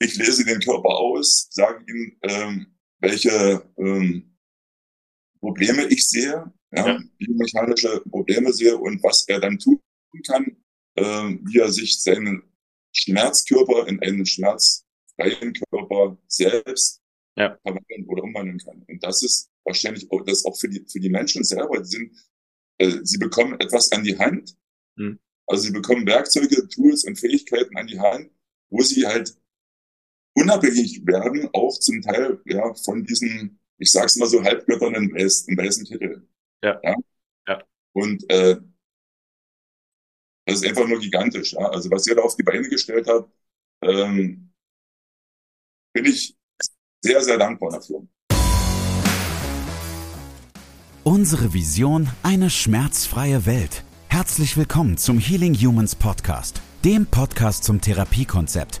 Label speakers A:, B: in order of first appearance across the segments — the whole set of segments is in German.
A: ich lese den Körper aus, sage ihm, ähm, welche ähm, Probleme ich sehe, ja, ja. biomechanische Probleme sehe und was er dann tun kann, äh, wie er sich seinen Schmerzkörper in einen schmerzfreien Körper selbst ja. verwandeln oder umwandeln kann. Und das ist wahrscheinlich auch, das auch für die, für die Menschen selber, die sind, äh, sie bekommen etwas an die Hand. Mhm. Also sie bekommen Werkzeuge, Tools und Fähigkeiten an die Hand, wo sie halt unabhängig werden, auch zum Teil ja von diesen, ich sag's mal so, Halbgöttern im weißen, weißen Titel. Ja. ja. ja. Und äh, das ist einfach nur gigantisch. Ja? Also was ihr da auf die Beine gestellt habt, ähm, bin ich sehr, sehr dankbar dafür.
B: Unsere Vision, eine schmerzfreie Welt. Herzlich willkommen zum Healing Humans Podcast, dem Podcast zum Therapiekonzept,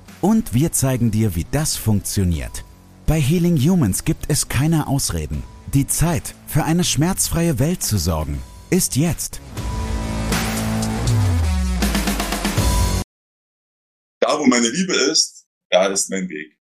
B: Und wir zeigen dir, wie das funktioniert. Bei Healing Humans gibt es keine Ausreden. Die Zeit, für eine schmerzfreie Welt zu sorgen, ist jetzt.
A: da, wo meine Liebe ist, da ist mein Weg.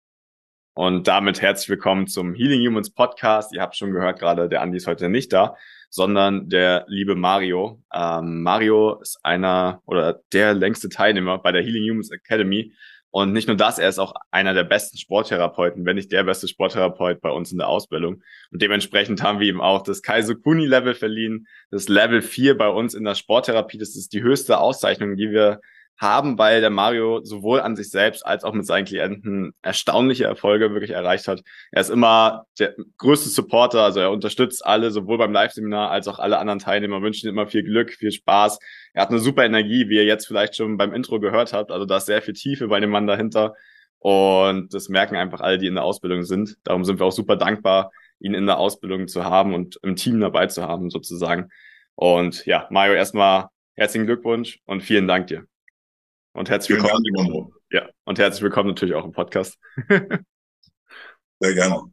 C: Und damit herzlich willkommen zum Healing Humans Podcast. Ihr habt schon gehört gerade, der Andi ist heute nicht da, sondern der liebe Mario. Ähm, Mario ist einer oder der längste Teilnehmer bei der Healing Humans Academy. Und nicht nur das, er ist auch einer der besten Sporttherapeuten, wenn nicht der beste Sporttherapeut bei uns in der Ausbildung. Und dementsprechend haben wir ihm auch das Kaiser Kuni Level verliehen, das Level 4 bei uns in der Sporttherapie. Das ist die höchste Auszeichnung, die wir haben, weil der Mario sowohl an sich selbst als auch mit seinen Klienten erstaunliche Erfolge wirklich erreicht hat. Er ist immer der größte Supporter, also er unterstützt alle, sowohl beim Live-Seminar als auch alle anderen Teilnehmer, wünschen ihm immer viel Glück, viel Spaß. Er hat eine super Energie, wie ihr jetzt vielleicht schon beim Intro gehört habt. Also da ist sehr viel Tiefe bei dem Mann dahinter. Und das merken einfach alle, die in der Ausbildung sind. Darum sind wir auch super dankbar, ihn in der Ausbildung zu haben und im Team dabei zu haben, sozusagen. Und ja, Mario, erstmal herzlichen Glückwunsch und vielen Dank dir. Und herzlich willkommen. Ja, und herzlich willkommen natürlich auch im Podcast.
A: Sehr gerne.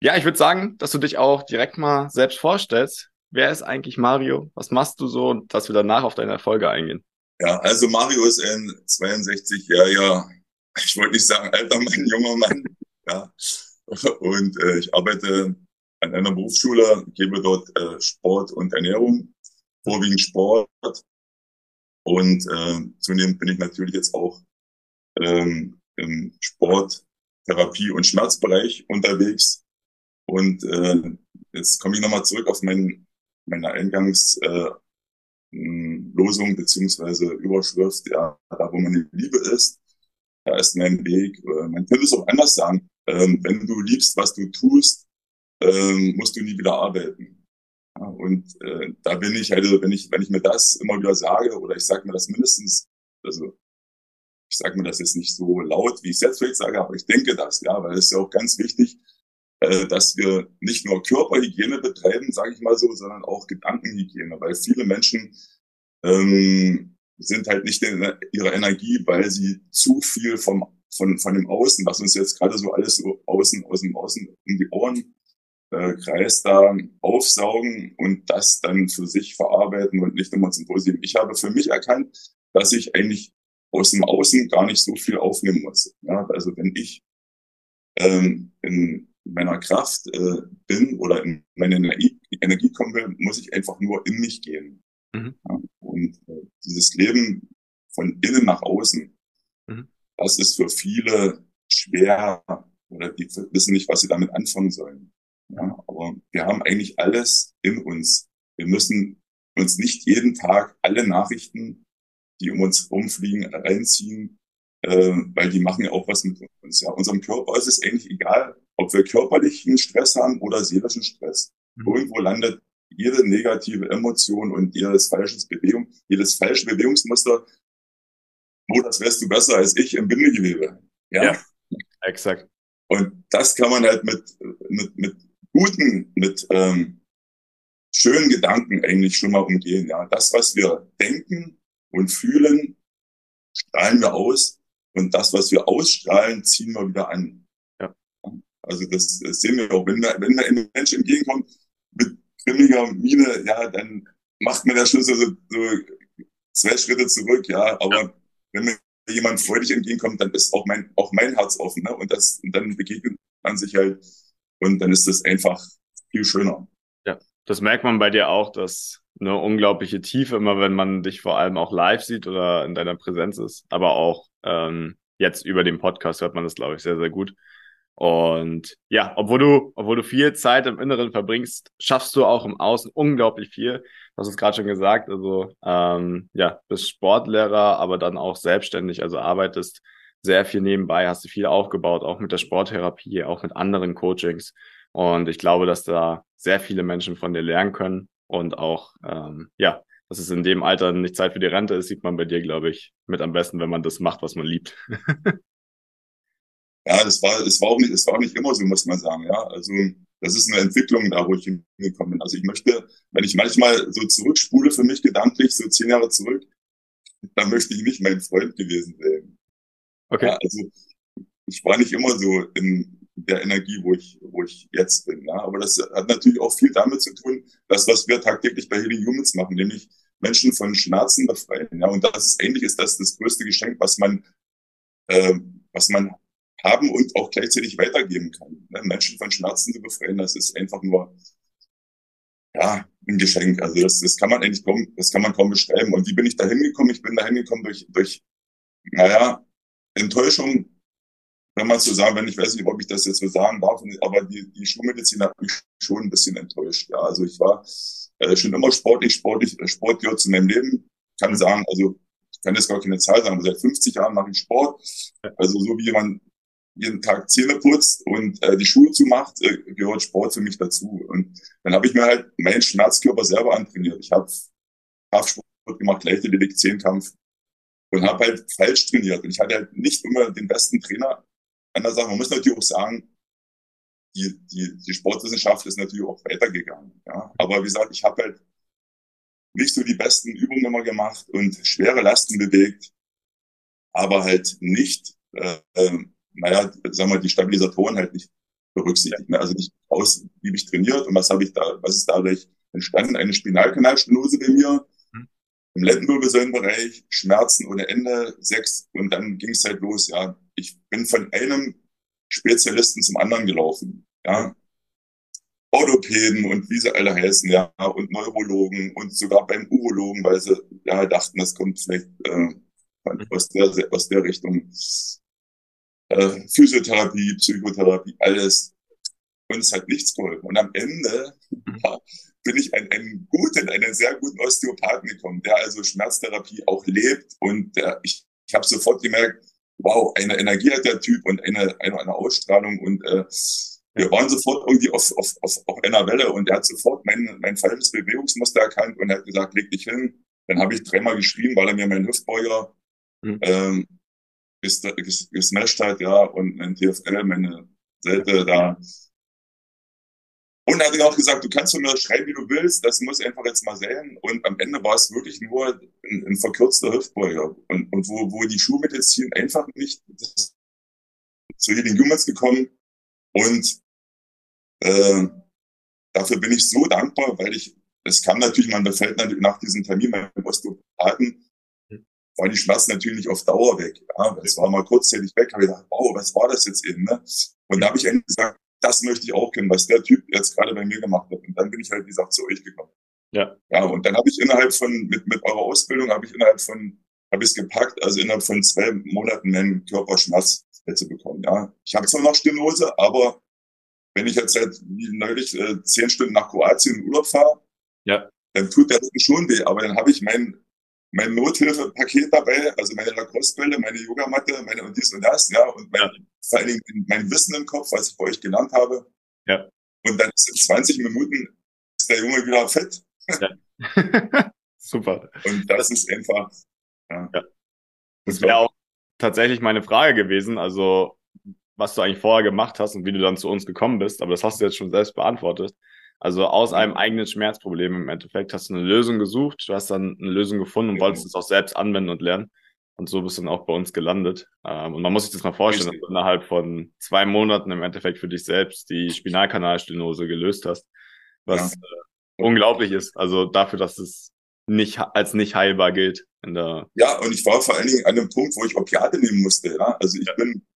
C: Ja, ich würde sagen, dass du dich auch direkt mal selbst vorstellst. Wer ist eigentlich Mario? Was machst du so? Dass wir danach auf deine Erfolge eingehen.
A: Ja, also Mario ist ein 62-jähriger, ich wollte nicht sagen alter Mann, junger Mann. Ja. Und äh, ich arbeite an einer Berufsschule, gebe dort äh, Sport und Ernährung, vorwiegend Sport und äh, zunehmend bin ich natürlich jetzt auch ähm, im Sport, Therapie und Schmerzbereich unterwegs. Und äh, jetzt komme ich nochmal zurück auf mein, meine Eingangslosung äh, beziehungsweise Überschrift, ja, da wo meine Liebe ist, da ist mein Weg. Äh, man könnte es auch anders sagen. Ähm, wenn du liebst, was du tust, ähm, musst du nie wieder arbeiten. Und äh, da bin ich halt, wenn ich, wenn ich mir das immer wieder sage, oder ich sage mir das mindestens, also ich sage mir das jetzt nicht so laut, wie ich es jetzt vielleicht sage, aber ich denke das, ja, weil es ist ja auch ganz wichtig, dass wir nicht nur Körperhygiene betreiben, sage ich mal so, sondern auch Gedankenhygiene, weil viele Menschen ähm, sind halt nicht in ihrer Energie, weil sie zu viel vom, von, von dem Außen, was uns jetzt gerade so alles so außen, aus dem Außen um die Ohren äh, Kreis da aufsaugen und das dann für sich verarbeiten und nicht immer zum Positiven. Ich habe für mich erkannt, dass ich eigentlich aus dem Außen gar nicht so viel aufnehmen muss. Ja, also wenn ich ähm, in meiner Kraft äh, bin oder in meine Energie, Energie kommen will, muss ich einfach nur in mich gehen. Mhm. Ja, und äh, dieses Leben von innen nach außen, mhm. das ist für viele schwer oder die wissen nicht, was sie damit anfangen sollen. Ja, aber wir haben eigentlich alles in uns. Wir müssen uns nicht jeden Tag alle Nachrichten, die um uns rumfliegen, reinziehen, äh, weil die machen ja auch was mit uns. Ja, unserem Körper ist es eigentlich egal, ob wir körperlichen Stress haben oder seelischen Stress. Mhm. Irgendwo landet jede negative Emotion und jedes falsches Bewegung, jedes falsche Bewegungsmuster, wo das weißt du besser als ich im Bindegewebe. Ja. ja.
C: Exakt.
A: Und das kann man halt mit, mit, mit guten, mit ähm, schönen Gedanken eigentlich schon mal umgehen. Ja, das, was wir denken und fühlen, strahlen wir aus und das, was wir ausstrahlen, ziehen wir wieder an. Also das, das sehen wir auch, wenn wir, wenn wir einem Menschen entgegenkommt mit grimmiger Miene, ja, dann macht ja schon so, so, so zwei Schritte zurück, ja. Aber ja. wenn mir jemand freudig entgegenkommt, dann ist auch mein, auch mein Herz offen, ne? Und das, und dann begegnet man sich halt und dann ist das einfach viel schöner.
C: Ja, das merkt man bei dir auch, dass eine unglaubliche Tiefe, immer wenn man dich vor allem auch live sieht oder in deiner Präsenz ist, aber auch ähm, jetzt über den Podcast hört man das, glaube ich, sehr, sehr gut. Und ja, obwohl du, obwohl du viel Zeit im Inneren verbringst, schaffst du auch im Außen unglaublich viel. Du hast es gerade schon gesagt, also ähm, ja, bist Sportlehrer, aber dann auch selbstständig, also arbeitest sehr viel nebenbei, hast du viel aufgebaut, auch mit der Sporttherapie, auch mit anderen Coachings. Und ich glaube, dass da sehr viele Menschen von dir lernen können und auch, ähm, ja, dass es in dem Alter nicht Zeit für die Rente ist, sieht man bei dir, glaube ich, mit am besten, wenn man das macht, was man liebt.
A: ja, es war, es war auch nicht, es war auch nicht immer so, muss man sagen, ja. Also, das ist eine Entwicklung da, wo ich hingekommen bin. Also ich möchte, wenn ich manchmal so zurückspule für mich gedanklich, so zehn Jahre zurück, dann möchte ich nicht mein Freund gewesen sein. Okay. Ja, also ich war nicht immer so in der Energie, wo ich, wo ich jetzt bin. Ja. Aber das hat natürlich auch viel damit zu tun, dass was wir tagtäglich bei Healing Humans machen, nämlich Menschen von Schmerzen befreien. Ja. Und das ist eigentlich ist das das größte Geschenk, was man, äh, was man haben und auch gleichzeitig weitergeben kann. Ne? Menschen von Schmerzen zu befreien, das ist einfach nur ja, ein Geschenk. Also das, das kann man eigentlich kaum, das kann man kaum beschreiben. Und wie bin ich da hingekommen? Ich bin da hingekommen durch, durch, naja, Enttäuschung, wenn man so sagen, wenn ich weiß nicht, ob ich das jetzt so sagen darf, aber die, die Schulmedizin hat mich schon ein bisschen enttäuscht. Ja, also ich war äh, schon immer sportlich, sportlich, äh, Sport gehört zu meinem Leben. Ich kann sagen, also ich kann jetzt gar keine Zahl sagen, aber seit 50 Jahren mache ich Sport. Also so wie man jeden Tag Zähne putzt und äh, die Schuhe zumacht, äh, gehört Sport für mich dazu. Und dann habe ich mir halt meinen Schmerzkörper selber antrainiert. Ich habe Kraftsport gemacht, Leichtathletik, Zehnkampf und habe halt falsch trainiert. Und ich hatte halt nicht immer den besten Trainer an der Sache. Man muss natürlich auch sagen, die, die, die Sportwissenschaft ist natürlich auch weitergegangen. Ja. Aber wie gesagt, ich habe halt nicht so die besten Übungen immer gemacht und schwere Lasten bewegt, aber halt nicht, äh, ähm, naja, sagen wir, die Stabilisatoren halt nicht berücksichtigt. Ne? Also nicht ausgiebig trainiert und was habe ich da, was ist dadurch entstanden? Eine Spinalkanalstenose bei mir, im Lendenwirbelsäulenbereich, Schmerzen ohne Ende, sechs und dann ging es halt los, ja. Ich bin von einem Spezialisten zum anderen gelaufen, ja. Orthopäden und wie sie alle heißen, ja, und Neurologen und sogar beim Urologen, weil sie ja dachten, das kommt vielleicht äh, aus, der, aus der Richtung. Äh, Physiotherapie, Psychotherapie, alles. Und es hat nichts geholfen. Und am Ende mhm. ja, bin ich einen, einen guten, einen sehr guten Osteopathen gekommen, der also Schmerztherapie auch lebt. Und der, ich, ich habe sofort gemerkt, wow, eine Energie hat der Typ und eine, eine, eine Ausstrahlung. Und äh, wir waren sofort irgendwie auf, auf, auf, auf einer Welle und er hat sofort mein, mein falsches Bewegungsmuster erkannt und hat gesagt, leg dich hin. Dann habe ich dreimal geschrieben, weil er mir meinen Hüftbeuger mhm. ähm, gesmashed hat, ja, und mein TFL, meine Seite da und er hat auch gesagt, du kannst von mir schreiben, wie du willst, das muss einfach jetzt mal sein. Und am Ende war es wirklich nur ein, ein verkürzter Hüftbeuger. Und, und wo, wo die Schulmedizin einfach nicht zu Healing Humans gekommen. Und äh, dafür bin ich so dankbar, weil ich, es kam natürlich, man befällt natürlich nach diesem Termin beim Osteopathen, war die Schmerzen natürlich nicht auf Dauer weg. Ja, es war mal kurzzeitig weg, habe ich gedacht, wow, was war das jetzt eben? Ne? Und da habe ich eigentlich gesagt, das möchte ich auch kennen, was der Typ jetzt gerade bei mir gemacht hat. Und dann bin ich halt, wie gesagt, zu euch gekommen. Ja. Ja, und dann habe ich innerhalb von, mit, mit eurer Ausbildung, habe ich innerhalb von, habe ich es gepackt, also innerhalb von zwei Monaten meinen Körperschmerz zu bekommen. Ja. Ich habe zwar noch Stenose, aber wenn ich jetzt seit wie neulich äh, zehn Stunden nach Kroatien in Urlaub fahre, ja. dann tut der Rücken schon weh. Aber dann habe ich mein, mein Nothilfepaket dabei, also meine Lacrosse-Bälle, meine Yogamatte, meine und dies und das, ja, und mein, ja. vor allen Dingen mein Wissen im Kopf, was ich bei euch gelernt habe. Ja. Und dann in 20 Minuten ist der Junge wieder fett.
C: Ja. Super.
A: Und das, das ist einfach, ja. ja.
C: Das wäre auch tatsächlich meine Frage gewesen. Also, was du eigentlich vorher gemacht hast und wie du dann zu uns gekommen bist, aber das hast du jetzt schon selbst beantwortet. Also aus einem eigenen Schmerzproblem im Endeffekt hast du eine Lösung gesucht, du hast dann eine Lösung gefunden und genau. wolltest es auch selbst anwenden und lernen. Und so bist du dann auch bei uns gelandet. Ähm, und man muss sich das mal vorstellen, dass du innerhalb von zwei Monaten im Endeffekt für dich selbst die Spinalkanalstenose gelöst hast, was ja. äh, unglaublich ist. Also dafür, dass es nicht als nicht heilbar gilt. In der
A: ja, und ich war vor allen Dingen an einem Punkt, wo ich Opiate nehmen musste. Ja? Also ich ja. bin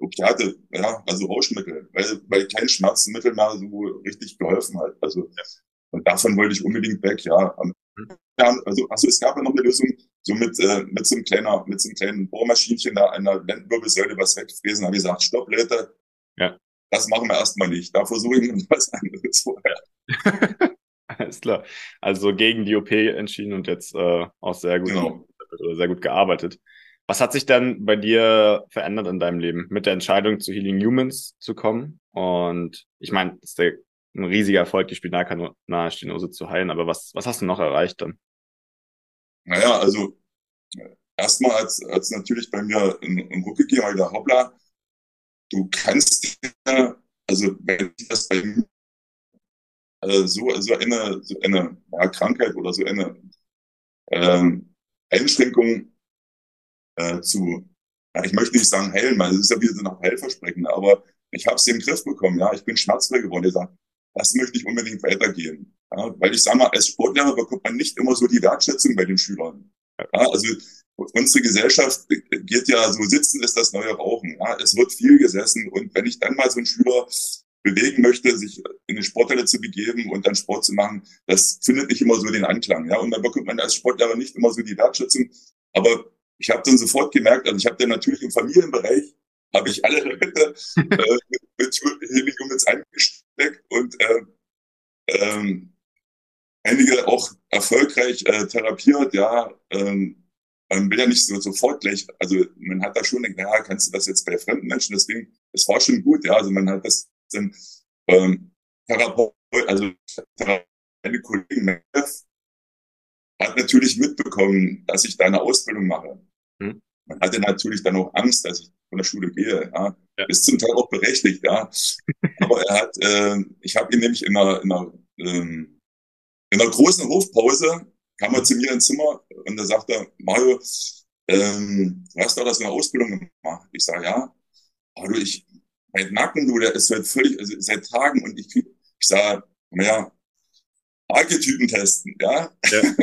A: Opiate, ja, also Rauschmittel, weil, weil kein Schmerzmittel mehr so richtig geholfen hat. Also und davon wollte ich unbedingt weg, ja. Mhm. Also, also es gab ja noch eine Lösung, so mit, äh, mit so einem kleiner, mit so einem kleinen Bohrmaschinchen da an der Lendenwirbelsäule was wegfräsen, habe ich gesagt, stopp, Leute. Ja. Das machen wir erstmal nicht. Da versuche ich was anderes vorher.
C: Alles klar. Also gegen die OP entschieden und jetzt äh, auch sehr gut, genau. sehr gut gearbeitet. Was hat sich dann bei dir verändert in deinem Leben mit der Entscheidung zu Healing Humans zu kommen? Und ich meine, das ist ein riesiger Erfolg, die Spinalkanalstenose zu heilen, aber was, was hast du noch erreicht dann?
A: Naja, also erstmal als, als natürlich bei mir ein, ein Ruck gegeben, weil der Hoppla, du kannst also wenn das bei mir äh, so, so eine, so eine ja, Krankheit oder so eine ähm, Einschränkung äh, zu, ja, ich möchte nicht sagen heilen, weil es ist ja wieder nach Heilversprechen, aber ich habe in den Griff bekommen, ja, ich bin schmerzfrei geworden. Ich sage, das möchte ich unbedingt weitergehen. Ja, weil ich sage mal, als Sportlehrer bekommt man nicht immer so die Wertschätzung bei den Schülern. Ja, also unsere Gesellschaft geht ja so, sitzen ist das neue Rauchen. Ja, es wird viel gesessen und wenn ich dann mal so einen Schüler bewegen möchte, sich in eine Sporthalle zu begeben und dann Sport zu machen, das findet nicht immer so den Anklang. Ja, und dann bekommt man als Sportlehrer nicht immer so die Wertschätzung. Aber ich habe dann sofort gemerkt, also ich habe dann natürlich im Familienbereich habe ich alle Leute äh, mit, mit Helium eingesteckt und äh, ähm, einige auch erfolgreich äh, therapiert, ja, ähm, man will ja nicht so sofort gleich, also man hat da schon gedacht, ja, kannst du das jetzt bei fremden Menschen, deswegen, es war schon gut, ja, also man hat das dann ähm, Therapeut, also meine Kollegin hat natürlich mitbekommen, dass ich da eine Ausbildung mache. Hm. Man hatte natürlich dann auch Angst, dass ich von der Schule gehe. Ja. ja. Ist zum Teil auch berechtigt, ja. Aber er hat, äh, ich habe ihn nämlich in einer, in einer, ähm, in einer großen Hofpause kam er zu mir ins Zimmer und da sagte er, Mario, ähm, du hast doch das in der Ausbildung gemacht. Ich sage, ja. Aber du, ich, mein Nacken, du, der ist halt völlig, also seit Tagen und ich, ich sage, naja, Archetypen testen, ja. ja.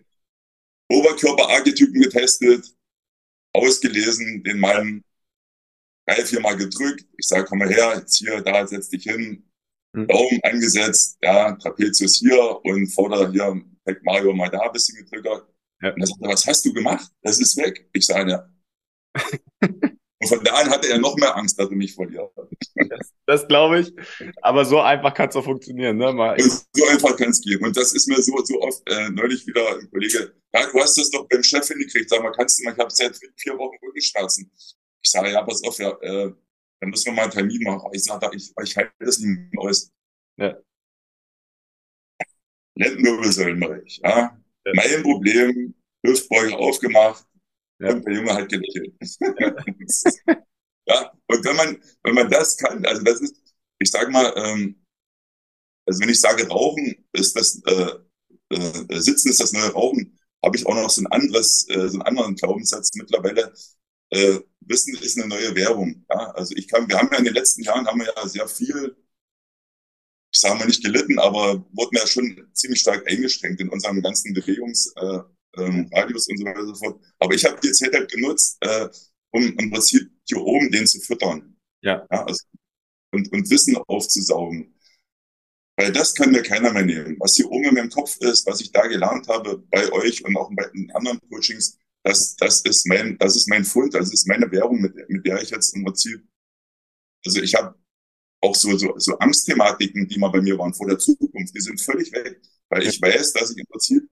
A: Oberkörper-Archetypen getestet, ausgelesen, den Mann drei, vier Mal gedrückt. Ich sage, komm mal her, jetzt hier, da, setz dich hin. Mhm. Daumen angesetzt, ja, Trapezius hier und vorder hier, Mario mal da ein bisschen gedrückt. Ja. Und er sagt, was hast du gemacht? Das ist weg. Ich sage, ja. und von da an hatte er noch mehr Angst, dass er mich verliert.
C: Das, das glaube ich. Aber so einfach kann es auch funktionieren, ne? Mal.
A: So einfach kann es gehen. Und das ist mir so, so oft äh, neulich wieder ein Kollege, ja, du hast das doch beim Chef hingekriegt. Sag mal, kannst du mal, ich habe seit vier Wochen Rückenschmerzen. Ich sage, ja, pass auf, ja, äh, dann müssen wir mal einen Termin machen. Ich sage, ich, ich halte das nicht mehr aus. Ja. Lendenwirbelsäulenbereich, ja. ja. Mein Problem, Hüftbeuge aufgemacht ja. und der Junge hat gelächelt. Ja. und wenn man, wenn man das kann, also das ist, ich sage mal, ähm, also wenn ich sage Rauchen, ist das, äh, äh, Sitzen ist das neue Rauchen, habe ich auch noch so ein anderes, äh, so einen anderen Glaubenssatz mittlerweile. Äh, Wissen ist eine neue Währung. Ja? Also ich kann, wir haben ja in den letzten Jahren haben wir ja sehr viel, ich sage mal nicht gelitten, aber wurden ja schon ziemlich stark eingeschränkt in unserem ganzen Bewegungsradius äh, ähm, und so weiter und so fort. Aber ich habe die Zeit halt genutzt, äh, um im Prinzip hier oben den zu füttern. Ja. ja also, und, und Wissen aufzusaugen. Weil das kann mir keiner mehr nehmen. Was hier oben in meinem Kopf ist, was ich da gelernt habe bei euch und auch bei den anderen Coachings, das, das ist mein, das ist mein Fund, das ist meine Währung, mit, mit der ich jetzt im Prinzip, also ich habe auch so, so, so Angstthematiken, die mal bei mir waren vor der Zukunft, die sind völlig weg, weil ich weiß, dass ich im Prinzip,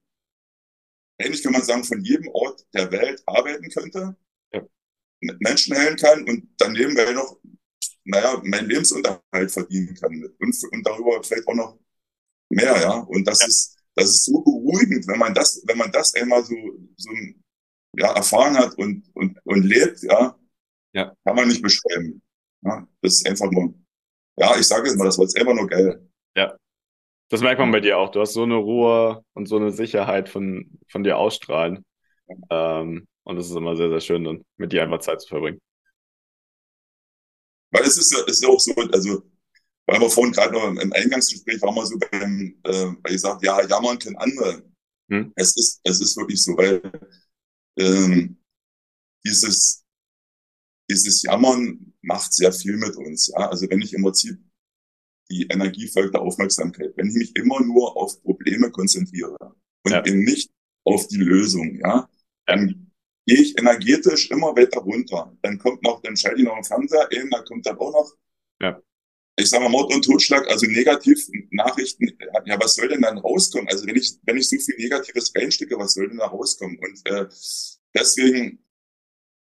A: ähnlich kann man sagen, von jedem Ort der Welt arbeiten könnte, ja. Menschen heilen kann und dann nebenbei noch naja, meinen Lebensunterhalt verdienen kann und, und darüber vielleicht auch noch mehr, ja. Und das ja. ist, das ist so beruhigend, wenn man das, wenn man das einmal so, so ja, erfahren hat und, und, und lebt, ja, ja, kann man nicht beschreiben. Ja, das ist einfach nur, ja, ich sage es mal, das war jetzt einfach nur geil.
C: Ja. Das merkt man bei dir auch. Du hast so eine Ruhe und so eine Sicherheit von, von dir ausstrahlen. Ähm, und es ist immer sehr, sehr schön, dann mit dir einfach Zeit zu verbringen.
A: Weil es ist, es ist auch so, also, weil wir vorhin gerade noch im Eingangsgespräch waren wir so beim, äh, weil ich sagte, ja, jammern können andere. Hm. Es ist, es ist wirklich so, weil ähm, dieses, dieses Jammern macht sehr viel mit uns. Ja? Also wenn ich im Prinzip die Energie folgt der Aufmerksamkeit, wenn ich mich immer nur auf Probleme konzentriere und ja. eben nicht auf die Lösung, ja, dann gehe ich energetisch immer weiter runter. Dann kommt noch, dann schalte ich noch einen Fernseher ein, da kommt dann auch noch,
C: ja.
A: ich sage mal Mord und Totschlag, also negativ Nachrichten, ja, was soll denn dann rauskommen? Also wenn ich, wenn ich so viel Negatives reinstecke, was soll denn da rauskommen? Und äh, deswegen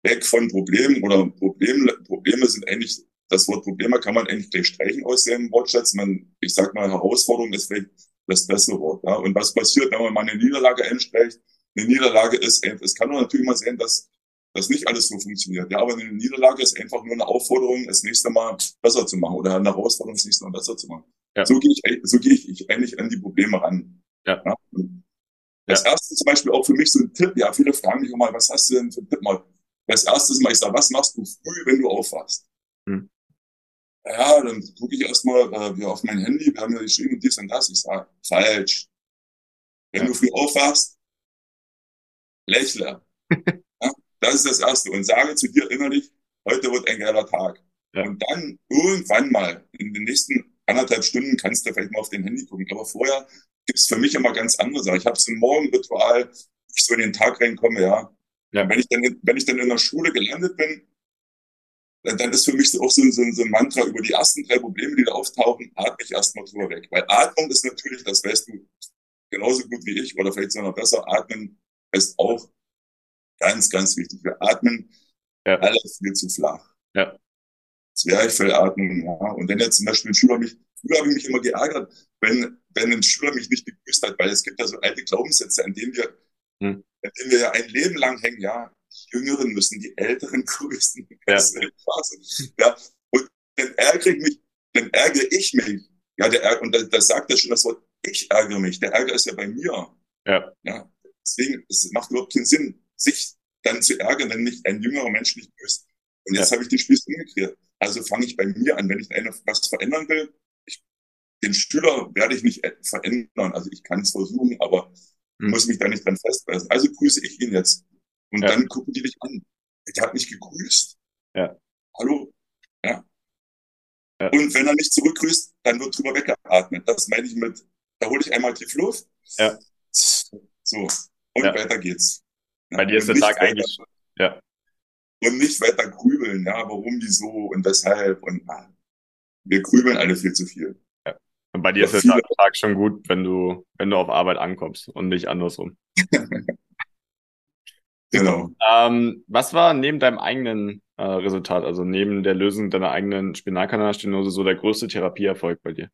A: weg von Problemen oder Probleme, Probleme sind eigentlich, das Wort Probleme kann man eigentlich gleich streichen aus dem Wortschatz. Man, ich sag mal, Herausforderung ist vielleicht das bessere Wort. Ja? Und was passiert, wenn man mal eine Niederlage einspricht? Eine Niederlage ist, es kann natürlich mal sein, dass das nicht alles so funktioniert. Ja, aber eine Niederlage ist einfach nur eine Aufforderung, das nächste Mal besser zu machen oder eine Herausforderung, das nächste Mal besser zu machen. Ja. So gehe ich, so gehe ich eigentlich an die Probleme ran.
C: Ja. ja?
A: Das erste zum Beispiel auch für mich so ein Tipp. Ja, viele fragen mich auch mal, was hast du denn für einen Tipp mal? Das erste ist mal, ich sage, was machst du früh, wenn du aufwachst? Hm. Ja, dann gucke ich erstmal äh, auf mein Handy, wir haben ja geschrieben dies und das. Ich sage, falsch. Wenn ja. du früh aufwachst, lächle. ja, das ist das Erste. Und sage zu dir innerlich, heute wird ein geiler Tag. Ja. Und dann irgendwann mal, in den nächsten anderthalb Stunden, kannst du vielleicht mal auf dein Handy gucken. Aber vorher gibt es für mich immer ganz andere Sachen. Ich habe so ein Morgenritual, ich so in den Tag reinkomme, ja. ja. Wenn ich dann, wenn ich dann in der Schule gelandet bin, dann, ist für mich so auch so ein, so, ein, so ein Mantra über die ersten drei Probleme, die da auftauchen, atme ich erstmal drüber weg. Weil Atmung ist natürlich, das weißt du genauso gut wie ich oder vielleicht sogar besser, atmen ist auch ganz, ganz wichtig. Wir atmen ja. alles viel zu flach.
C: Ja.
A: Zwerchfellatmung, ja. Und wenn jetzt zum Beispiel ein Schüler mich, früher habe ich mich immer geärgert, wenn, wenn ein Schüler mich nicht begrüßt hat, weil es gibt ja so alte Glaubenssätze, an denen wir, hm. an denen wir ja ein Leben lang hängen, ja. Die Jüngeren müssen die Älteren grüßen.
C: Ja.
A: ja. Und dann ärgere ich mich, dann ärgere ich mich. Ja, der, und da, da sagt er schon das Wort, ich ärgere mich. Der Ärger ist ja bei mir.
C: Ja.
A: ja. Deswegen, es macht überhaupt keinen Sinn, sich dann zu ärgern, wenn mich ein jüngerer Mensch nicht grüßt. Und jetzt ja. habe ich den Spieß umgekehrt. Also fange ich bei mir an, wenn ich eine, was verändern will. Ich, den Schüler werde ich nicht verändern. Also ich kann es versuchen, aber hm. muss mich da nicht dran festbeißen. Also grüße ich ihn jetzt. Und ja. dann gucken die dich an. Der hat mich gegrüßt.
C: Ja.
A: Hallo. Ja. ja. Und wenn er nicht zurückgrüßt, dann wird drüber weggeatmet. Das meine ich mit, da hole ich einmal tief Luft.
C: Ja.
A: So. Und ja. weiter geht's.
C: Bei dir ist der Tag eigentlich, ja
A: und nicht weiter grübeln, ja, warum, wieso und weshalb und na, wir grübeln alle viel zu viel.
C: Ja. Und bei dir ist der Tag schon gut, wenn du, wenn du auf Arbeit ankommst und nicht andersrum.
A: genau.
C: Ähm, was war neben deinem eigenen äh, Resultat, also neben der Lösung deiner eigenen Spinalkanalstenose, so der größte Therapieerfolg bei dir?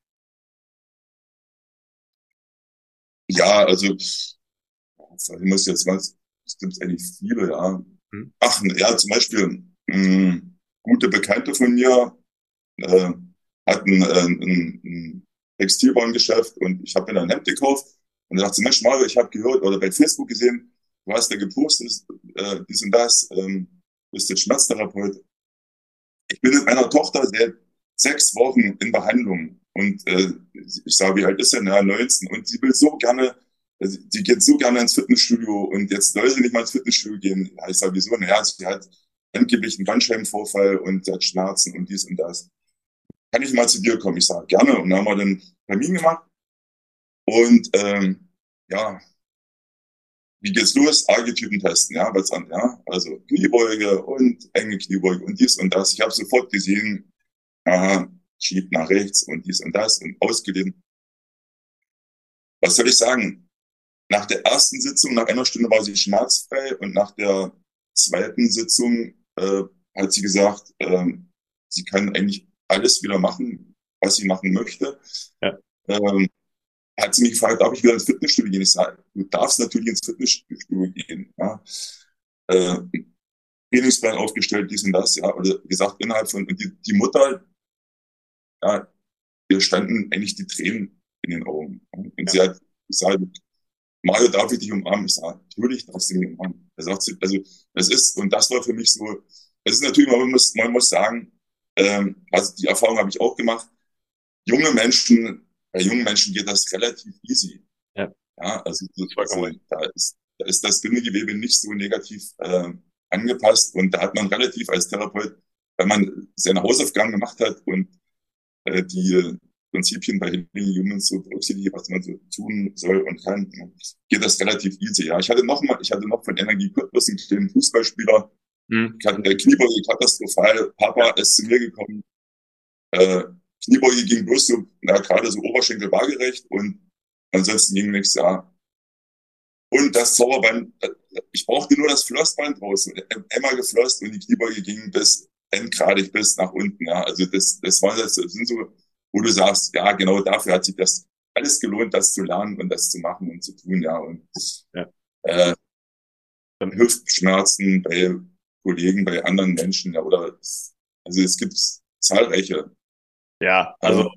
A: Ja, also ich muss jetzt was, es gibt eigentlich viele, ja. Hm. Ach, ja, zum Beispiel, mh, hm, gute Bekannte von mir äh, hatten äh, ein, ein Textilwarengeschäft und ich habe mir dann ein Hemd gekauft und da dachte Mensch, Mario, ich habe gehört oder bei Facebook gesehen, du hast da gepostet, äh, dies und das, ähm, bist jetzt Schmerztherapeut. Ich bin mit meiner Tochter seit sechs Wochen in Behandlung und äh, ich sage, wie alt ist sie? Ja, 19 und sie will so gerne also die geht so gerne ins Fitnessstudio und jetzt soll sie nicht mal ins Fitnessstudio gehen. Ja, ich sage, wieso? Naja, sie hat angeblich einen Bandscheibenvorfall und sie hat Schmerzen und dies und das. Kann ich mal zu dir kommen? Ich sage, gerne. Und dann haben wir den Termin gemacht. Und ähm, ja, wie geht's los? Archetypen testen, ja, was an, ja, also Kniebeuge und enge Kniebeuge und dies und das. Ich habe sofort gesehen, aha, schiebt nach rechts und dies und das und ausgedehnt. Was soll ich sagen? Nach der ersten Sitzung, nach einer Stunde war sie schmerzfrei und nach der zweiten Sitzung äh, hat sie gesagt, äh, sie kann eigentlich alles wieder machen, was sie machen möchte.
C: Ja.
A: Ähm, hat sie mich gefragt, darf ich wieder ins Fitnessstudio gehen? Ich sage, du darfst natürlich ins Fitnessstudio gehen. Ja. Äh, Trainingsplan aufgestellt, dies und das, ja, oder gesagt, innerhalb von, und die, die Mutter, ja, ihr standen eigentlich die Tränen in den Augen. Und ja. sie hat gesagt, Mario, darf ich dich umarmen? Ich sage, natürlich darfst du mich umarmen. Er sagt, also, es ist, und das war für mich so, es ist natürlich, man muss, man muss sagen, ähm, also die Erfahrung habe ich auch gemacht, junge Menschen, bei jungen Menschen geht das relativ easy. Ja. Ja, also, also da ist, da ist das Bindegewebe nicht so negativ äh, angepasst und da hat man relativ als Therapeut, wenn man seine Hausaufgaben gemacht hat und äh, die Prinzipien bei Healing Humans so berücksichtigt, was man so tun soll und kann, geht das relativ easy. Ja, ich hatte noch mal, ich hatte noch von Energie Cottbus einen kleinen Fußballspieler, mhm. der Kniebeuge katastrophal, Papa ist zu mir gekommen, äh, Kniebeuge ging bloß so, na, gerade so Oberschenkel waagerecht und ansonsten ging nichts, ja. Und das Zauberband, äh, ich brauchte nur das Flossband raus, einmal geflosst und die Kniebeuge ging bis endgradig bis nach unten, ja. Also das, das war das, das sind so wo du sagst, ja, genau dafür hat sich das alles gelohnt, das zu lernen und das zu machen und zu tun, ja. Und ja. Äh, Hüftschmerzen bei Kollegen, bei anderen Menschen, ja, oder also es gibt zahlreiche.
C: Ja, also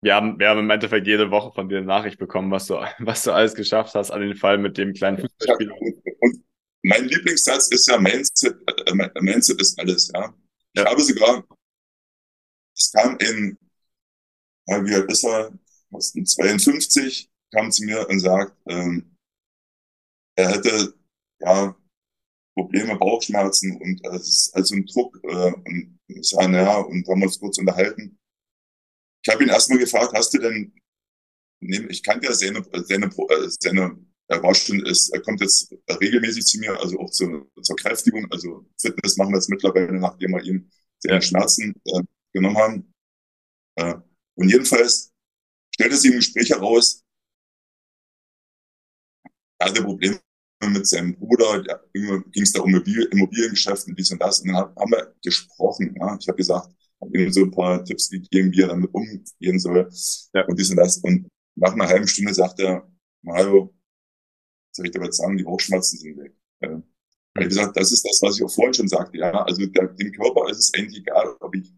C: wir haben, wir haben im Endeffekt jede Woche von dir eine Nachricht bekommen, was du, was du alles geschafft hast an den Fall mit dem kleinen Fußballspieler.
A: Und, mein Lieblingssatz ist ja Mindset, äh, Mindset ist alles, ja. Ich ja. habe sogar es kam in, ja, wie alt ist er? 52, kam zu mir und sagt, ähm, er hätte ja Probleme, Bauchschmerzen und äh, es ist also ein Druck äh, und ich sage, naja, und haben uns kurz unterhalten. Ich habe ihn erstmal gefragt, hast du denn, ich kannte ja seine, seine, äh, seine er war schon, ist, er kommt jetzt regelmäßig zu mir, also auch zur, zur Kräftigung, also Fitness machen wir jetzt mittlerweile, nachdem wir ihm seine Schmerzen äh, genommen haben. Äh, und jedenfalls stellte sich im Gespräch heraus, er hatte Probleme mit seinem Bruder, ging es da um Immobiliengeschäfte und dies und das. Und dann haben wir gesprochen. Ja. Ich habe gesagt, habe ihm so ein paar Tipps gegeben, wie er damit umgehen soll ja. und dies und das. Und nach einer halben Stunde sagt er, Mario, soll ich dir was sagen, die Bauchschmerzen sind weg. Äh, wie gesagt, das ist das, was ich auch vorhin schon sagte. Ja, also der, dem Körper ist es eigentlich egal, ob ich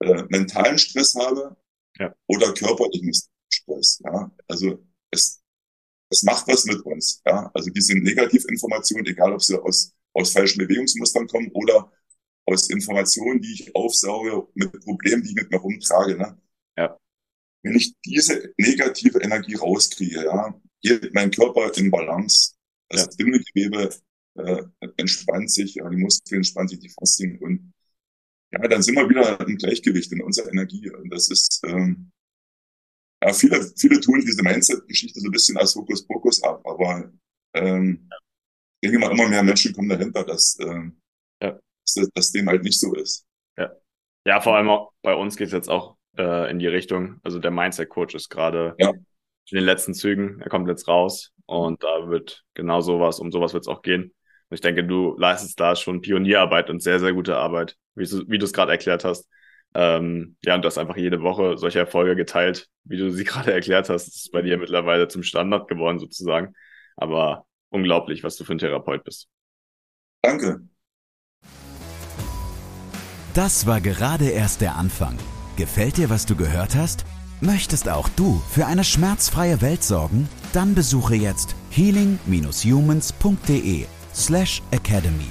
A: äh, mentalen Stress habe ja. oder körperlichen Stress. Ja? Also es, es macht was mit uns. Ja? Also diese Negativinformationen, egal ob sie aus, aus falschen Bewegungsmustern kommen oder aus Informationen, die ich aufsauge mit Problemen, die ich mit mir rumtrage. Ne? Ja. Wenn ich diese negative Energie rauskriege, ja, geht mein Körper in Balance. Das ja. Bindegewebe äh, entspannt sich, ja, die Muskeln entspannen sich, die Faszien und ja, dann sind wir wieder im Gleichgewicht in unserer Energie. Und das ist, ähm, ja, viele, viele tun diese Mindset-Geschichte so ein bisschen als Hokuspokus ab, aber ähm, ich denke mal, immer mehr Menschen kommen dahinter, dass, ähm, ja. dass, dass dem halt nicht so ist.
C: Ja, ja vor allem auch bei uns geht es jetzt auch äh, in die Richtung. Also der Mindset-Coach ist gerade ja. in den letzten Zügen, er kommt jetzt raus und da wird genau sowas, um sowas wird es auch gehen. Und ich denke, du leistest da schon Pionierarbeit und sehr, sehr gute Arbeit, wie du wie es gerade erklärt hast. Ähm, ja, und du hast einfach jede Woche solche Erfolge geteilt, wie du sie gerade erklärt hast. Das ist bei dir mittlerweile zum Standard geworden, sozusagen. Aber unglaublich, was du für ein Therapeut bist.
A: Danke.
B: Das war gerade erst der Anfang. Gefällt dir, was du gehört hast? Möchtest auch du für eine schmerzfreie Welt sorgen? Dann besuche jetzt healing-humans.de slash academy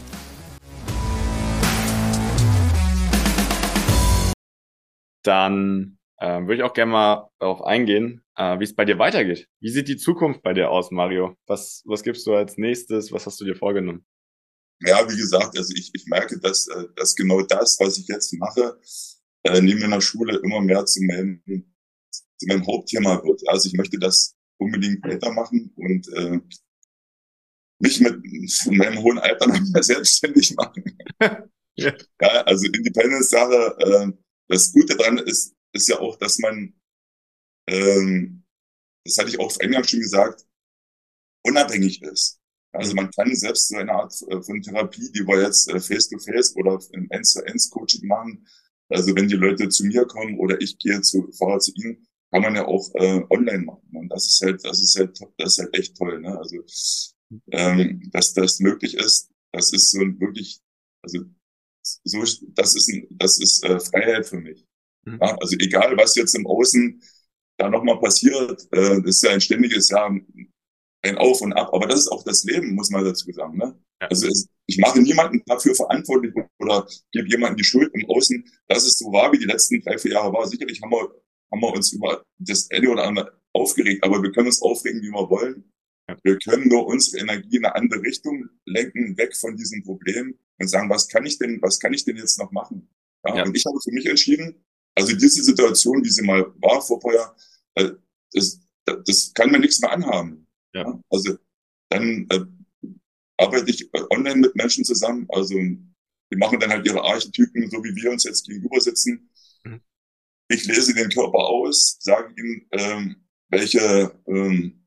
C: Dann äh, würde ich auch gerne mal darauf eingehen, äh, wie es bei dir weitergeht. Wie sieht die Zukunft bei dir aus, Mario? Was, was gibst du als nächstes? Was hast du dir vorgenommen?
A: Ja, wie gesagt, also ich, ich merke, dass, äh, dass genau das, was ich jetzt mache, äh, neben meiner Schule immer mehr zu meinem, zu meinem Hauptthema wird. Also ich möchte das unbedingt weitermachen und äh, mich mit meinem hohen Alter noch mehr selbstständig machen. ja. ja, also Independence-Sache, äh, das Gute daran ist, ist ja auch, dass man, ähm, das hatte ich auch eingangs schon gesagt, unabhängig ist. Also man kann selbst so eine Art äh, von Therapie, die wir jetzt face-to-face -face oder im Eins-zu-Eins-Coaching machen, also wenn die Leute zu mir kommen oder ich gehe zu, fahre zu ihnen, kann man ja auch äh, online machen. Und das ist halt, das ist halt, das ist halt echt toll. Ne? Also ähm, dass das möglich ist, das ist so ein wirklich, also so, das ist ein, das ist äh, Freiheit für mich. Mhm. Ja, also egal, was jetzt im Außen da nochmal passiert, äh, das ist ja ein ständiges Jahr ein Auf und Ab. Aber das ist auch das Leben, muss man dazu sagen. Ne? Ja. Also es, ich mache niemanden dafür verantwortlich oder gebe jemanden die Schuld im Außen, dass es so war, wie die letzten drei, vier Jahre war. Sicherlich haben wir, haben wir uns über das eine oder andere aufgeregt, aber wir können uns aufregen, wie wir wollen. Ja. Wir können nur unsere Energie in eine andere Richtung lenken, weg von diesem Problem und sagen, was kann ich denn, was kann ich denn jetzt noch machen? Ja, ja. Und ich habe für mich entschieden, also diese Situation, wie sie mal war vor paar Jahren, äh, das, das kann mir nichts mehr anhaben. Ja. Also dann äh, arbeite ich online mit Menschen zusammen. Also die machen dann halt ihre Archetypen, so wie wir uns jetzt gegenüber sitzen. Mhm. Ich lese den Körper aus, sage ihm, ähm, welche ähm,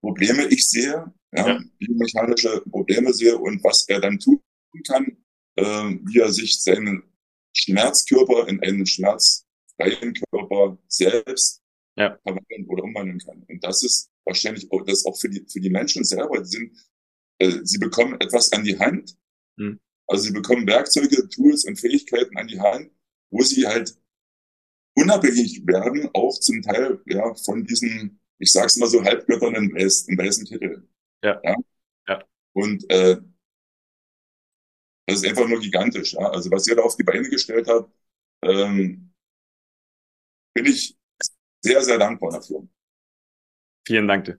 A: Probleme ich sehe, ja, ja. biomechanische Probleme sehe und was er dann tun kann, ähm, wie er sich seinen Schmerzkörper in einen schmerzfreien Körper selbst ja. verwandeln oder umwandeln kann. Und das ist wahrscheinlich auch, das auch für die, für die Menschen selber sind, äh, sie bekommen etwas an die Hand. Mhm. Also sie bekommen Werkzeuge, Tools und Fähigkeiten an die Hand, wo sie halt unabhängig werden, auch zum Teil ja von diesen, ich sag's mal so, Halbgöttern im weißen, weißen Titel. Ja. ja. ja. Und äh, das ist einfach nur gigantisch. Ja? Also was ihr da auf die Beine gestellt habt, ähm, bin ich sehr, sehr dankbar dafür.
C: Vielen Dank.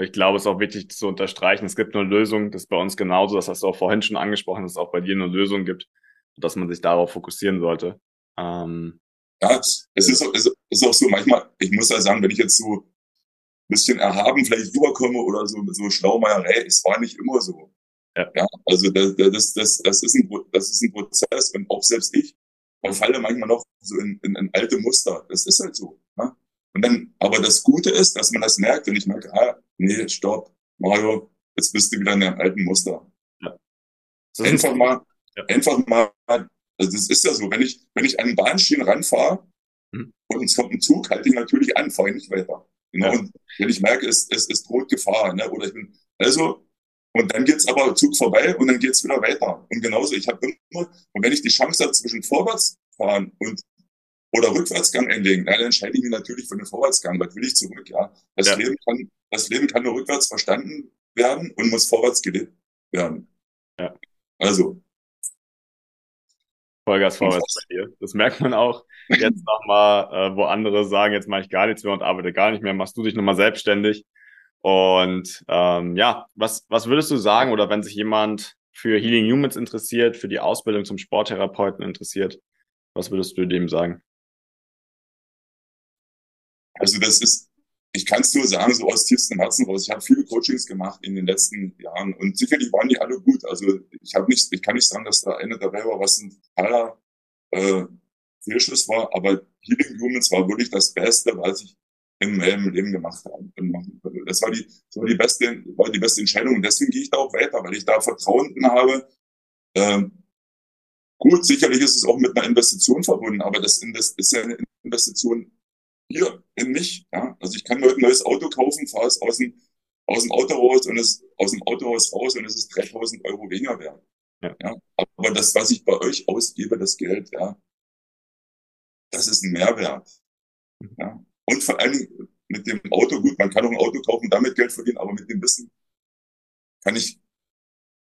C: Ich glaube, es ist auch wichtig zu unterstreichen, es gibt eine Lösung, das ist bei uns genauso, das hast du auch vorhin schon angesprochen, dass es auch bei dir eine Lösung gibt und dass man sich darauf fokussieren sollte. Ähm,
A: ja, es ist, es ist auch so, manchmal, ich muss ja sagen, wenn ich jetzt so ein bisschen erhaben vielleicht rüberkomme oder so so Schlaumeierei, es war nicht immer so. Ja. ja also das, das, das, das, ist ein, das ist ein Prozess und auch selbst ich verfalle manchmal noch so in, in, in alte Muster. Das ist halt so. Ne? Und dann, aber das Gute ist, dass man das merkt und ich merke, ah, nee, stopp, Mario, jetzt bist du wieder in einem alten Muster. Ja. Einfach mal, ja. einfach mal, also das ist ja so, wenn ich, wenn ich an den Bahnschienen ranfahre mhm. und es kommt ein Zug, halte ich natürlich an, fahre ich nicht weiter. Genau. Ja. Und wenn ich merke, es, es, es droht Gefahr, ne, oder ich bin, also, und dann geht's aber Zug vorbei und dann geht's wieder weiter. Und genauso, ich habe immer, und wenn ich die Chance habe zwischen vorwärts fahren und oder Rückwärtsgang einlegen, dann entscheide ich mich natürlich für den Vorwärtsgang. Was will ich zurück? Ja, das ja. Leben kann, das Leben kann nur rückwärts verstanden werden und muss vorwärts gelebt werden. Ja. Also.
C: Vollgas vorwärts bei dir. Das merkt man auch jetzt nochmal, äh, wo andere sagen, jetzt mache ich gar nichts mehr und arbeite gar nicht mehr, machst du dich nochmal selbstständig. Und ähm, ja, was, was würdest du sagen, oder wenn sich jemand für Healing Humans interessiert, für die Ausbildung zum Sporttherapeuten interessiert, was würdest du dem sagen?
A: Also das ist, ich kann es nur sagen, so aus tiefstem Herzen raus. Ich habe viele Coachings gemacht in den letzten Jahren und sicherlich waren die alle gut. Also ich habe nicht, ich kann nicht sagen, dass da eine dabei war, was ein totaler äh, Fehlschuss war, aber Healing Humans war wirklich das Beste, was ich in meinem Leben gemacht habe. Das war die, das war die beste, war die beste Entscheidung und deswegen gehe ich da auch weiter, weil ich da Vertrauen habe. Ähm, gut, sicherlich ist es auch mit einer Investition verbunden, aber das ist ja eine Investition hier in mich. Ja? Also ich kann heute ein neues Auto kaufen, fahre es aus dem, aus dem Auto raus und es aus dem Auto raus raus und es ist 3000 Euro weniger wert. Ja. ja. Aber das, was ich bei euch ausgebe, das Geld, ja, das ist ein Mehrwert. Ja. Und vor allen Dingen mit dem Auto, gut, man kann auch ein Auto kaufen, damit Geld verdienen, aber mit dem Wissen kann ich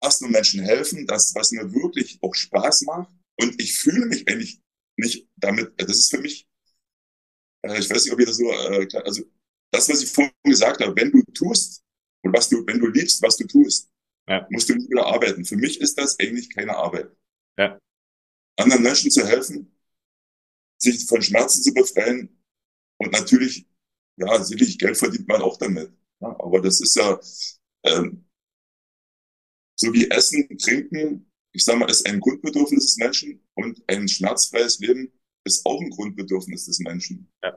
A: erst nur Menschen helfen, das, was mir wirklich auch Spaß macht. Und ich fühle mich eigentlich nicht damit, das ist für mich äh, ich weiß nicht, ob ihr das so, äh, also das, was ich vorhin gesagt habe, wenn du tust und was du, wenn du liebst, was du tust, ja. musst du nicht wieder arbeiten. Für mich ist das eigentlich keine Arbeit. Ja. Anderen Menschen zu helfen, sich von Schmerzen zu befreien und natürlich, ja, sicherlich Geld verdient man auch damit. Ja, aber das ist ja ähm, so wie Essen, Trinken, ich sage mal, ist ein Grundbedürfnis des Menschen und ein schmerzfreies Leben ist auch ein Grundbedürfnis des Menschen. Ja.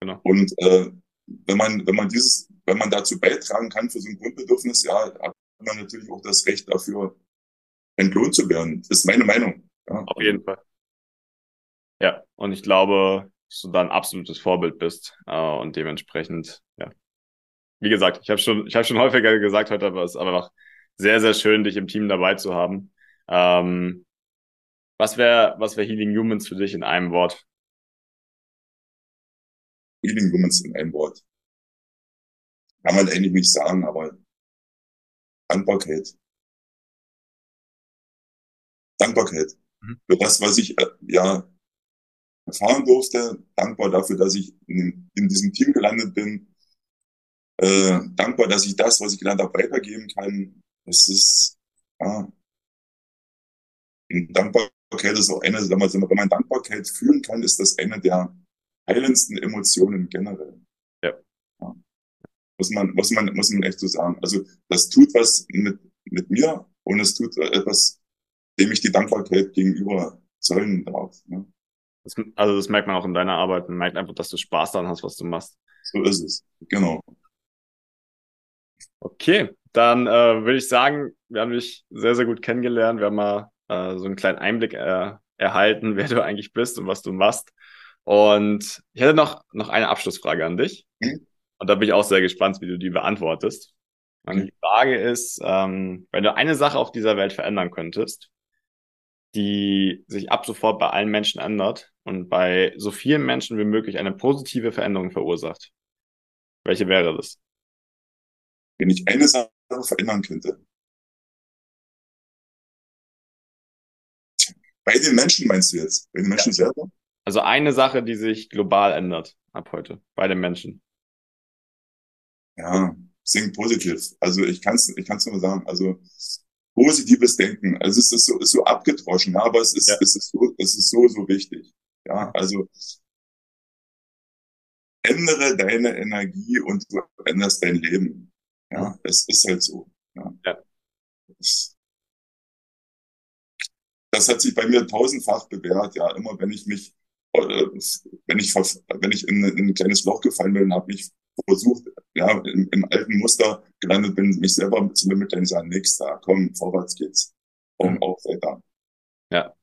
A: Genau. Und äh, wenn man, wenn man dieses, wenn man dazu beitragen kann für so ein Grundbedürfnis, ja, hat man natürlich auch das Recht dafür, entlohnt zu werden. Das ist meine Meinung.
C: Ja. Auf jeden Fall. Ja, und ich glaube, dass du da ein absolutes Vorbild bist äh, und dementsprechend, ja. Wie gesagt, ich habe schon, ich habe schon häufiger gesagt heute, aber es ist einfach sehr, sehr schön, dich im Team dabei zu haben. Ähm, was wäre, was wäre Healing Humans für dich in einem Wort?
A: Healing Humans in einem Wort. Kann man eigentlich nicht sagen, aber Dankbarkeit. Dankbarkeit. Mhm. Für das, was ich, äh, ja, erfahren durfte. Dankbar dafür, dass ich in, in diesem Team gelandet bin. Äh, dankbar, dass ich das, was ich gelernt habe, weitergeben kann. Es ist, ja, Dankbarkeit ist auch eine, wenn man Dankbarkeit fühlen kann, ist das eine der heilendsten Emotionen generell. Ja. ja. Muss man, muss man, muss man echt so sagen. Also, das tut was mit, mit mir und es tut etwas, dem ich die Dankbarkeit gegenüber zollen darf. Ne?
C: Das, also, das merkt man auch in deiner Arbeit. Man merkt einfach, dass du Spaß daran hast, was du machst.
A: So ist es. Genau.
C: Okay, dann äh, würde ich sagen, wir haben dich sehr, sehr gut kennengelernt. Wir haben mal äh, so einen kleinen Einblick äh, erhalten, wer du eigentlich bist und was du machst. Und ich hätte noch, noch eine Abschlussfrage an dich. Mhm. Und da bin ich auch sehr gespannt, wie du die beantwortest. Und mhm. die Frage ist, ähm, wenn du eine Sache auf dieser Welt verändern könntest, die sich ab sofort bei allen Menschen ändert und bei so vielen Menschen wie möglich eine positive Veränderung verursacht, welche wäre das?
A: Wenn ich eine Sache verändern könnte. Bei den Menschen meinst du jetzt? Bei den Menschen ja. selber?
C: Also eine Sache, die sich global ändert ab heute bei den Menschen.
A: Ja, think positiv. Also ich kann es ich kann's nur sagen. Also positives Denken. Also es ist so, ist so abgedroschen, aber es ist, ja. es ist so, es ist so, so wichtig. Ja, also ändere deine Energie und du änderst dein Leben. Ja, es ist halt so. Ja. ja. Das, das hat sich bei mir tausendfach bewährt. Ja, immer wenn ich mich wenn ich, wenn ich in, in ein kleines Loch gefallen bin, habe ich versucht, ja, im, im, alten Muster gelandet bin, mich selber zu bemitteln sagen, nix da, komm, vorwärts geht's. Und mhm. auch weiter. Ja.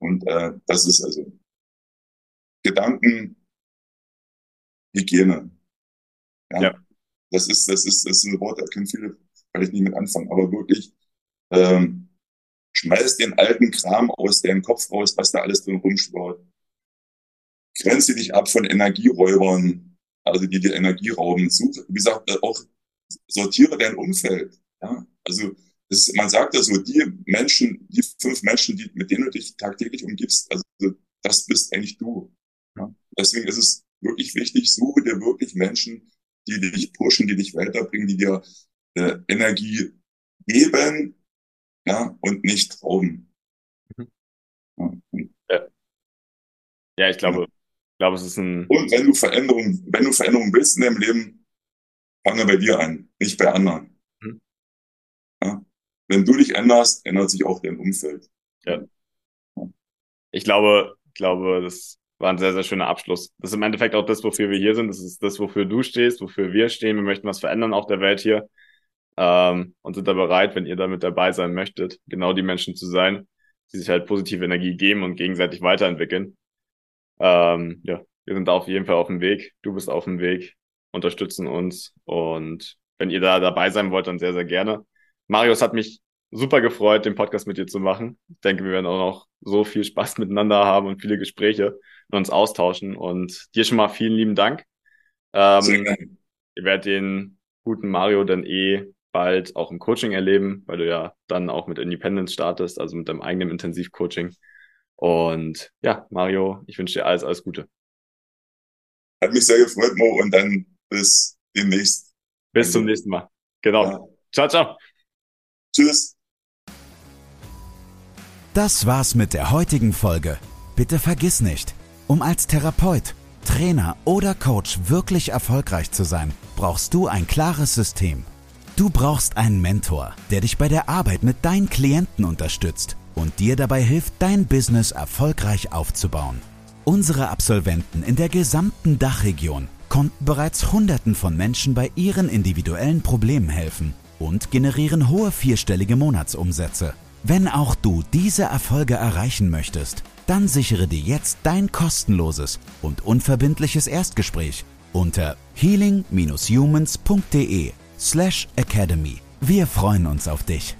A: Und äh, das ist also Gedanken, Hygiene. Ja. ja. Das ist, das ist, das ist ein Wort, da können viele vielleicht nicht mit anfangen, aber wirklich, ähm, schmeiß den alten Kram aus deinem Kopf raus, was da alles drin rumschwört grenze dich ab von Energieräubern, also die dir Energie rauben. Such, wie gesagt, äh, auch sortiere dein Umfeld. Ja? Also ist, man sagt ja so, die Menschen, die fünf Menschen, die, mit denen du dich tagtäglich umgibst, also das bist eigentlich du. Ja? Deswegen ist es wirklich wichtig, suche dir wirklich Menschen, die dich pushen, die dich weiterbringen, die dir äh, Energie geben ja, und nicht rauben.
C: Mhm. Ja, ich glaube, glaube, es ist ein.
A: Und wenn du Veränderung, wenn du Veränderung willst in deinem Leben, fange bei dir an, nicht bei anderen. Mhm. Ja? Wenn du dich änderst, ändert sich auch dein Umfeld. Ja.
C: Ich glaube, ich glaube, das war ein sehr, sehr schöner Abschluss. Das ist im Endeffekt auch das, wofür wir hier sind. Das ist das, wofür du stehst, wofür wir stehen. Wir möchten was verändern auf der Welt hier. Ähm, und sind da bereit, wenn ihr damit dabei sein möchtet, genau die Menschen zu sein, die sich halt positive Energie geben und gegenseitig weiterentwickeln. Ähm, ja, wir sind da auf jeden Fall auf dem Weg. Du bist auf dem Weg, unterstützen uns. Und wenn ihr da dabei sein wollt, dann sehr, sehr gerne. Marius hat mich super gefreut, den Podcast mit dir zu machen. Ich denke, wir werden auch noch so viel Spaß miteinander haben und viele Gespräche und uns austauschen. Und dir schon mal vielen lieben Dank. Ähm, ihr werdet den guten Mario dann eh bald auch im Coaching erleben, weil du ja dann auch mit Independence startest, also mit deinem eigenen Intensivcoaching. Und ja, Mario, ich wünsche dir alles, alles Gute.
A: Hat mich sehr gefreut, Mo, und dann bis demnächst.
C: Bis zum nächsten Mal. Genau. Ja. Ciao, ciao.
A: Tschüss.
B: Das war's mit der heutigen Folge. Bitte vergiss nicht, um als Therapeut, Trainer oder Coach wirklich erfolgreich zu sein, brauchst du ein klares System Du brauchst einen Mentor, der dich bei der Arbeit mit deinen Klienten unterstützt und dir dabei hilft, dein Business erfolgreich aufzubauen. Unsere Absolventen in der gesamten Dachregion konnten bereits Hunderten von Menschen bei ihren individuellen Problemen helfen und generieren hohe vierstellige Monatsumsätze. Wenn auch du diese Erfolge erreichen möchtest, dann sichere dir jetzt dein kostenloses und unverbindliches Erstgespräch unter healing-humans.de slash academy. Wir freuen uns auf dich.